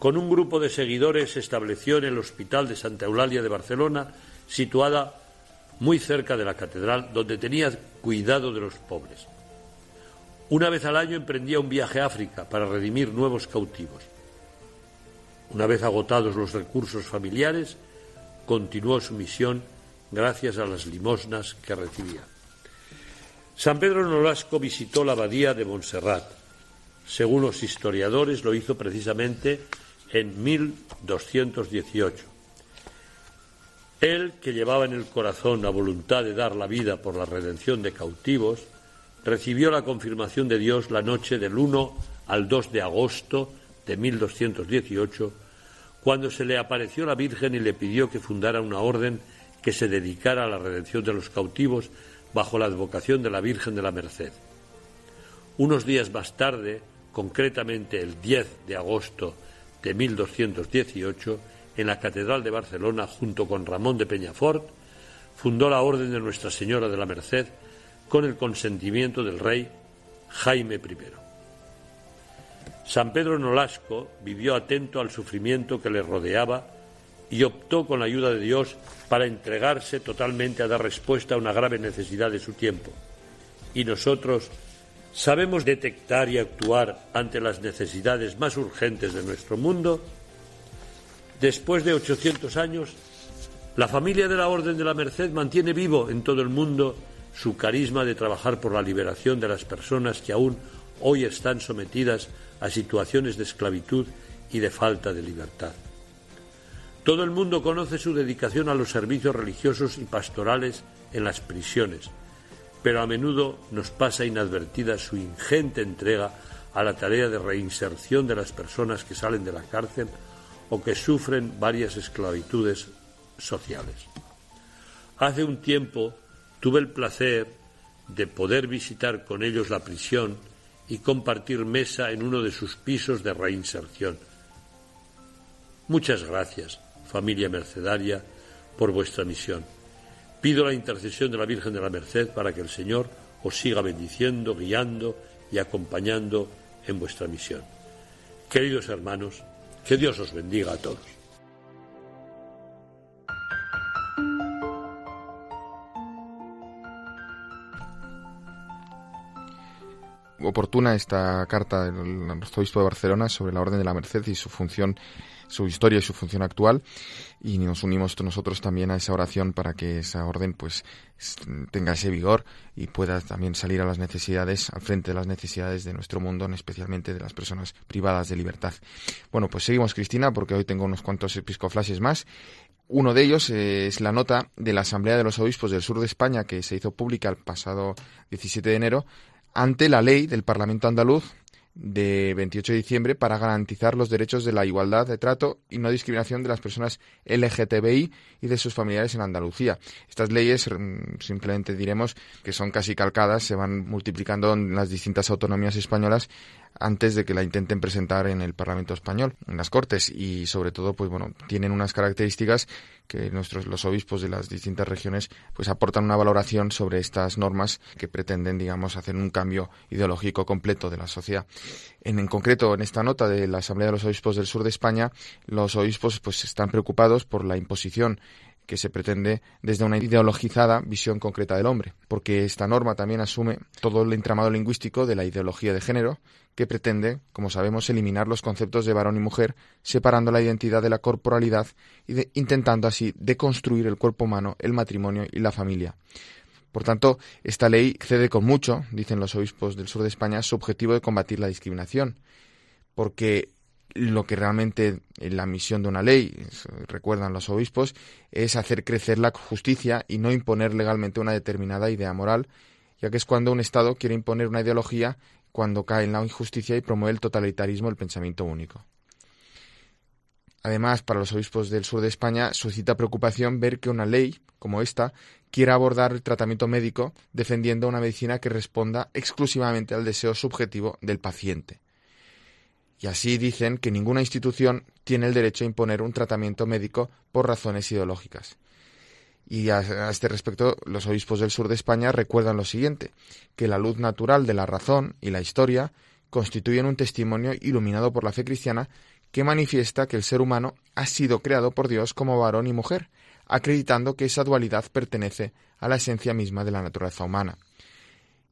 Con un grupo de seguidores se estableció en el Hospital de Santa Eulalia de Barcelona, situada muy cerca de la catedral, donde tenía cuidado de los pobres. Una vez al año emprendía un viaje a África para redimir nuevos cautivos. Una vez agotados los recursos familiares, continuó su misión gracias a las limosnas que recibía. San Pedro Nolasco visitó la abadía de Montserrat, según los historiadores, lo hizo precisamente en 1218. Él, que llevaba en el corazón la voluntad de dar la vida por la redención de cautivos, recibió la confirmación de Dios la noche del 1 al 2 de agosto de 1218, cuando se le apareció la Virgen y le pidió que fundara una orden que se dedicara a la redención de los cautivos bajo la advocación de la Virgen de la Merced. Unos días más tarde, concretamente el 10 de agosto de 1218, en la Catedral de Barcelona, junto con Ramón de Peñafort, fundó la Orden de Nuestra Señora de la Merced con el consentimiento del rey Jaime I. San Pedro Nolasco vivió atento al sufrimiento que le rodeaba y optó con la ayuda de Dios para entregarse totalmente a dar respuesta a una grave necesidad de su tiempo. Y nosotros sabemos detectar y actuar ante las necesidades más urgentes de nuestro mundo. Después de 800 años, la familia de la Orden de la Merced mantiene vivo en todo el mundo su carisma de trabajar por la liberación de las personas que aún hoy están sometidas a situaciones de esclavitud y de falta de libertad. Todo el mundo conoce su dedicación a los servicios religiosos y pastorales en las prisiones, pero a menudo nos pasa inadvertida su ingente entrega a la tarea de reinserción de las personas que salen de la cárcel o que sufren varias esclavitudes sociales. Hace un tiempo tuve el placer de poder visitar con ellos la prisión y compartir mesa en uno de sus pisos de reinserción. Muchas gracias, familia mercedaria, por vuestra misión. Pido la intercesión de la Virgen de la Merced para que el Señor os siga bendiciendo, guiando y acompañando en vuestra misión. Queridos hermanos, que Dios os bendiga a todos. oportuna esta carta del arzobispo de Barcelona sobre la Orden de la Merced y su función, su historia y su función actual. Y nos unimos nosotros también a esa oración para que esa orden pues tenga ese vigor y pueda también salir a las necesidades, al frente de las necesidades de nuestro mundo, especialmente de las personas privadas de libertad. Bueno, pues seguimos, Cristina, porque hoy tengo unos cuantos episcoflases más. Uno de ellos es la nota de la Asamblea de los Obispos del Sur de España que se hizo pública el pasado 17 de enero ante la ley del Parlamento andaluz de 28 de diciembre para garantizar los derechos de la igualdad de trato y no discriminación de las personas LGTBI y de sus familiares en Andalucía. Estas leyes, mm, simplemente diremos que son casi calcadas, se van multiplicando en las distintas autonomías españolas antes de que la intenten presentar en el Parlamento español, en las Cortes y sobre todo pues bueno, tienen unas características que nuestros los obispos de las distintas regiones pues aportan una valoración sobre estas normas que pretenden digamos hacer un cambio ideológico completo de la sociedad. En, en concreto en esta nota de la Asamblea de los Obispos del Sur de España, los obispos pues están preocupados por la imposición que se pretende desde una ideologizada visión concreta del hombre, porque esta norma también asume todo el entramado lingüístico de la ideología de género, que pretende, como sabemos, eliminar los conceptos de varón y mujer, separando la identidad de la corporalidad y intentando así deconstruir el cuerpo humano, el matrimonio y la familia. Por tanto, esta ley excede con mucho, dicen los obispos del sur de España, su objetivo de combatir la discriminación, porque lo que realmente la misión de una ley, recuerdan los obispos, es hacer crecer la justicia y no imponer legalmente una determinada idea moral, ya que es cuando un Estado quiere imponer una ideología cuando cae en la injusticia y promueve el totalitarismo el pensamiento único. Además, para los obispos del sur de España suscita preocupación ver que una ley como esta quiera abordar el tratamiento médico defendiendo una medicina que responda exclusivamente al deseo subjetivo del paciente y así dicen que ninguna institución tiene el derecho a imponer un tratamiento médico por razones ideológicas. Y a, este respecto, los obispos del sur de España recuerdan lo siguiente, que la luz natural de la razón y la historia constituyen un testimonio iluminado por la fe cristiana que manifiesta que el ser humano ha sido creado por Dios como varón y mujer, acreditando que esa dualidad pertenece a la esencia misma de la naturaleza humana.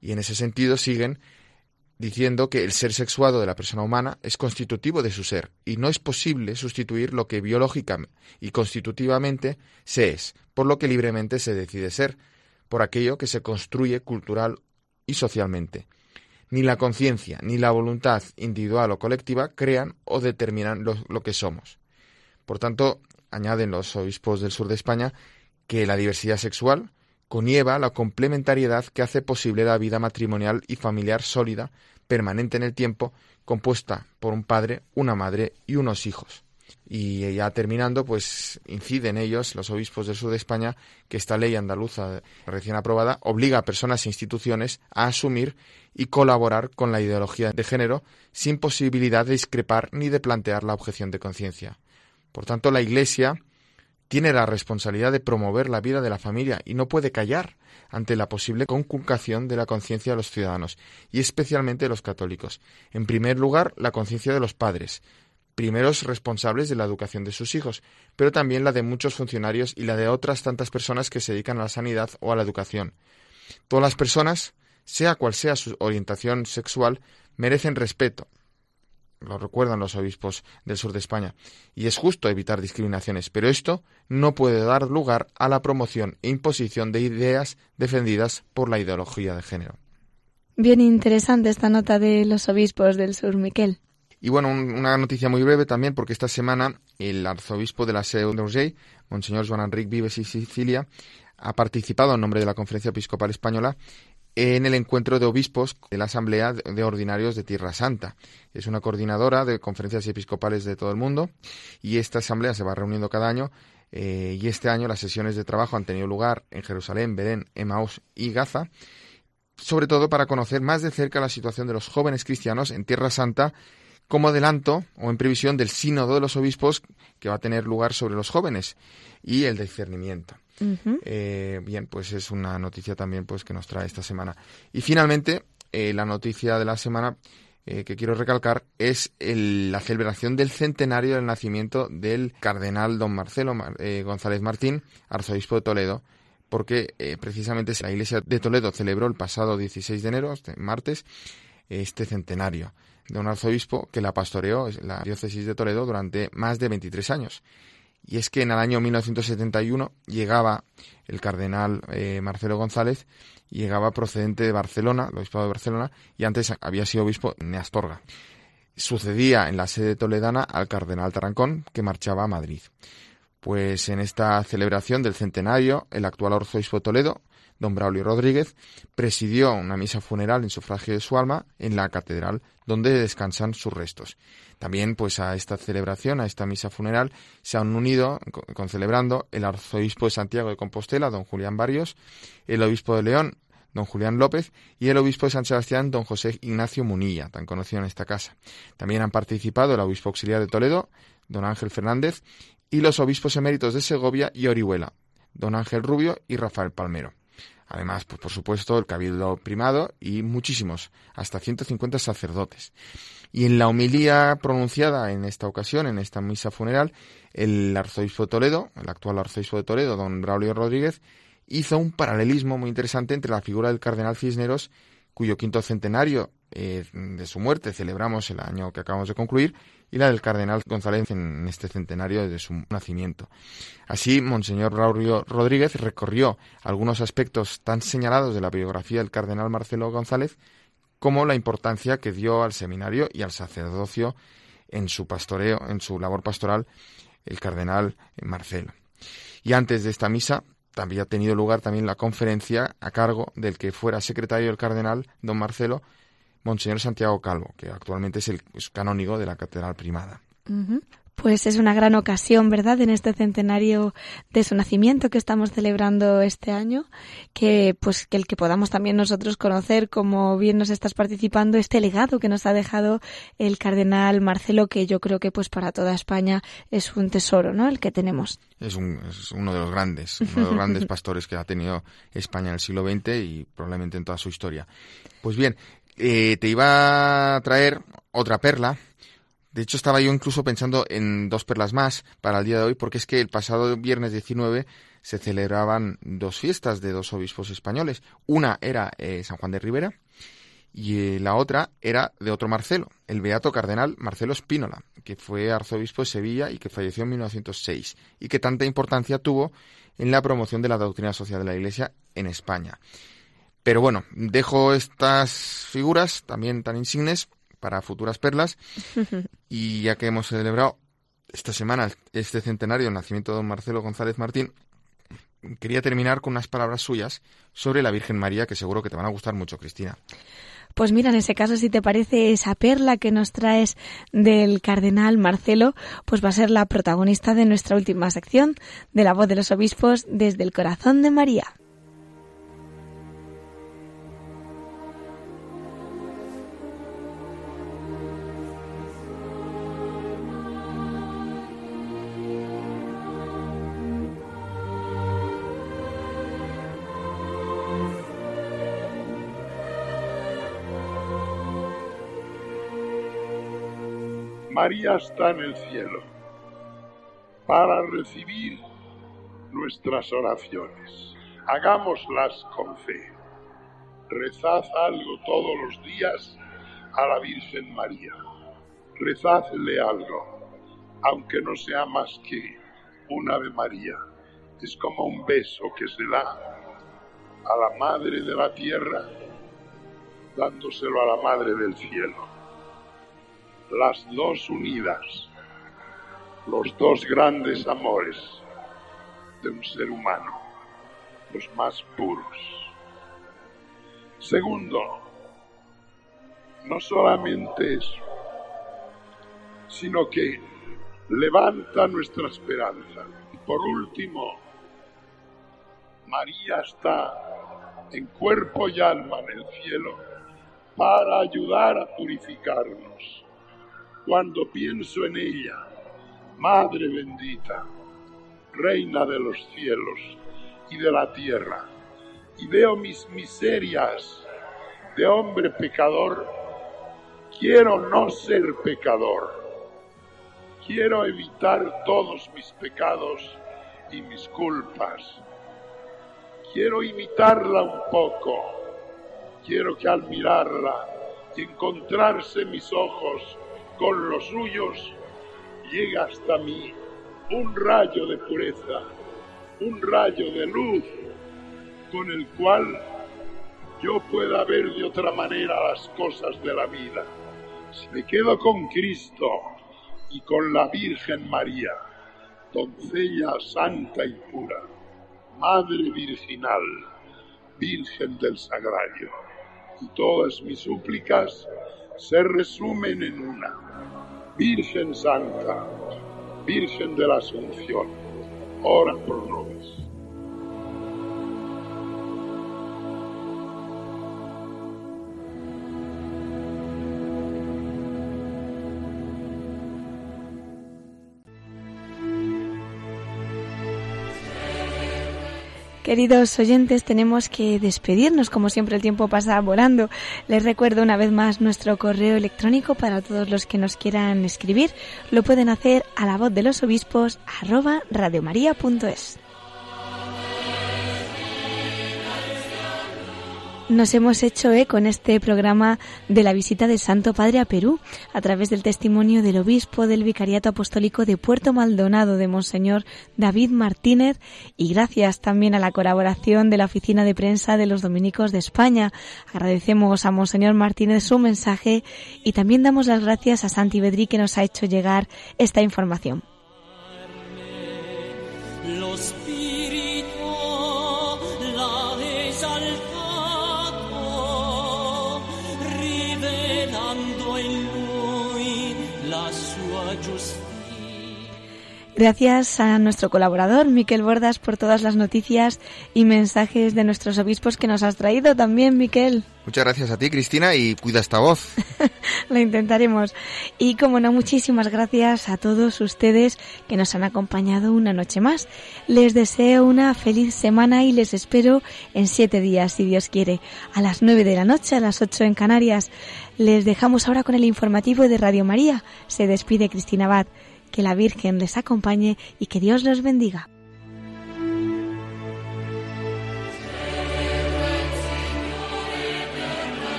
Y en ese sentido siguen diciendo que el ser sexuado de la persona humana es constitutivo de su ser y no es posible sustituir lo que biológica y constitutivamente se es, por lo que libremente se decide ser, por aquello que se construye cultural y socialmente. Ni la conciencia ni la voluntad individual o colectiva crean o determinan lo, lo que somos. Por tanto, añaden los obispos del sur de España que la diversidad sexual conlleva la complementariedad que hace posible la vida matrimonial y familiar sólida, permanente en el tiempo, compuesta por un padre, una madre y unos hijos. Y ya terminando, pues inciden ellos, los obispos del sur de España, que esta ley andaluza recién aprobada obliga a personas e instituciones a asumir y colaborar con la ideología de género sin posibilidad de discrepar ni de plantear la objeción de conciencia. Por tanto, la Iglesia tiene la responsabilidad de promover la vida de la familia y no puede callar ante la posible conculcación de la conciencia de los ciudadanos, y especialmente de los católicos. En primer lugar, la conciencia de los padres, primeros responsables de la educación de sus hijos, pero también la de muchos funcionarios y la de otras tantas personas que se dedican a la sanidad o a la educación. Todas las personas, sea cual sea su orientación sexual, merecen respeto, lo recuerdan los obispos del sur de España, y es justo evitar discriminaciones, pero esto no puede dar lugar a la promoción e imposición de ideas defendidas por la ideología de género. Bien interesante esta nota de los obispos del sur, Miquel. Y bueno, una noticia muy breve también, porque esta semana el arzobispo de la Seu d'Urgell, Monseñor Joan Enric Vives y Sicilia, ha participado en nombre de la Conferencia Episcopal Española en el encuentro de obispos de la Asamblea de Ordinarios de Tierra Santa. Es una coordinadora de conferencias episcopales de todo el mundo y esta asamblea se va reuniendo cada año eh, y este año las sesiones de trabajo han tenido lugar en Jerusalén, Belén, Emmaus y Gaza, sobre todo para conocer más de cerca la situación de los jóvenes cristianos en Tierra Santa como adelanto o en previsión del sínodo de los obispos que va a tener lugar sobre los jóvenes y el discernimiento. Eh, bien, pues es una noticia también pues que nos trae esta semana. Y finalmente, eh, la noticia de la semana eh, que quiero recalcar es la celebración del centenario del nacimiento del cardenal don Marcelo González Martín, arzobispo de Toledo, porque precisamente la Iglesia de Toledo celebró el pasado 16 de enero, este martes, este centenario de un arzobispo que la pastoreó la diócesis de Toledo durante más de 23 años. Y es que en el año 1971 llegaba el cardenal eh, Marcelo González, llegaba procedente de Barcelona, el obispado de Barcelona, y antes había sido obispo en Astorga. Sucedía en la sede toledana al cardenal Tarancón, que marchaba a Madrid. Pues en esta celebración del centenario, el actual arzobispo Toledo, don Braulio Rodríguez, presidió una misa funeral en sufragio de su alma en la catedral donde descansan sus restos. También, pues, a esta celebración, a esta misa funeral, se han unido, con, celebrando, el arzobispo de Santiago de Compostela, don Julián Barrios, el obispo de León, don Julián López, y el obispo de San Sebastián, don José Ignacio Munilla, tan conocido en esta casa. También han participado el obispo auxiliar de Toledo, don Ángel Fernández, y los obispos eméritos de Segovia y Orihuela, don Ángel Rubio y Rafael Palmero. Además, pues por supuesto, el cabildo primado y muchísimos, hasta 150 sacerdotes. Y en la homilía pronunciada en esta ocasión, en esta misa funeral, el arzobispo de Toledo, el actual arzobispo de Toledo, don Braulio Rodríguez, hizo un paralelismo muy interesante entre la figura del cardenal Cisneros, cuyo quinto centenario eh, de su muerte celebramos el año que acabamos de concluir, y la del cardenal González en este centenario de su nacimiento. Así, Monseñor Braulio Rodríguez recorrió algunos aspectos tan señalados de la biografía del cardenal Marcelo González como la importancia que dio al seminario y al sacerdocio en su pastoreo, en su labor pastoral, el cardenal Marcelo. Y antes de esta misa, también ha tenido lugar también la conferencia a cargo del que fuera secretario del cardenal, don Marcelo, Monseñor Santiago Calvo, que actualmente es el canónigo de la Catedral Primada. Pues es una gran ocasión, ¿verdad?, en este centenario de su nacimiento que estamos celebrando este año, que pues que el que podamos también nosotros conocer, como bien nos estás participando, este legado que nos ha dejado el cardenal Marcelo, que yo creo que pues para toda España es un tesoro, ¿no?, el que tenemos. Es, es uno de los grandes, uno de los grandes [LAUGHS] pastores que ha tenido España en el siglo XX y probablemente en toda su historia. Pues bien, eh, te iba a traer otra perla. De hecho, estaba yo incluso pensando en dos perlas más para el día de hoy, porque es que el pasado viernes 19 se celebraban dos fiestas de dos obispos españoles. Una era eh, San Juan de Rivera y eh, la otra era de otro Marcelo, el beato cardenal Marcelo Espínola, que fue arzobispo de Sevilla y que falleció en 1906 y que tanta importancia tuvo en la promoción de la doctrina social de la Iglesia en España. Pero bueno, dejo estas figuras también tan insignes para futuras perlas [LAUGHS] y ya que hemos celebrado esta semana este centenario del nacimiento de don Marcelo González Martín, quería terminar con unas palabras suyas sobre la Virgen María que seguro que te van a gustar mucho, Cristina. Pues mira, en ese caso, si te parece esa perla que nos traes del cardenal Marcelo, pues va a ser la protagonista de nuestra última sección de la voz de los obispos desde el corazón de María. María está en el cielo para recibir nuestras oraciones. Hagámoslas con fe. Rezad algo todos los días a la Virgen María. Rezadle algo, aunque no sea más que un Ave María. Es como un beso que se da a la Madre de la Tierra, dándoselo a la Madre del Cielo. Las dos unidas, los dos grandes amores de un ser humano, los más puros. Segundo, no solamente eso, sino que levanta nuestra esperanza. Por último, María está en cuerpo y alma en el cielo para ayudar a purificarnos. Cuando pienso en ella, Madre bendita, Reina de los cielos y de la tierra, y veo mis miserias de hombre pecador, quiero no ser pecador. Quiero evitar todos mis pecados y mis culpas. Quiero imitarla un poco. Quiero que al mirarla encontrarse mis ojos con los suyos, llegue hasta mí un rayo de pureza, un rayo de luz con el cual yo pueda ver de otra manera las cosas de la vida. Si me quedo con Cristo y con la Virgen María, doncella santa y pura, Madre Virginal, Virgen del Sagrario, y todas mis súplicas se resumen en una. Virgen Santa, Virgen de la Asunción, ora pro nobis. Queridos oyentes, tenemos que despedirnos, como siempre el tiempo pasa volando. Les recuerdo una vez más nuestro correo electrónico para todos los que nos quieran escribir. Lo pueden hacer a la voz de los obispos arroba radiomaria.es. Nos hemos hecho eco en este programa de la visita del Santo Padre a Perú a través del testimonio del obispo del Vicariato Apostólico de Puerto Maldonado de Monseñor David Martínez y gracias también a la colaboración de la Oficina de Prensa de los Dominicos de España. Agradecemos a Monseñor Martínez su mensaje y también damos las gracias a Santi Bedrí que nos ha hecho llegar esta información. anjos Gracias a nuestro colaborador Miquel Bordas por todas las noticias y mensajes de nuestros obispos que nos has traído también, Miquel. Muchas gracias a ti, Cristina, y cuida esta voz. [LAUGHS] Lo intentaremos. Y como no, muchísimas gracias a todos ustedes que nos han acompañado una noche más. Les deseo una feliz semana y les espero en siete días, si Dios quiere, a las nueve de la noche, a las ocho en Canarias. Les dejamos ahora con el informativo de Radio María. Se despide Cristina Abad. Que la Virgen les acompañe y que Dios los bendiga.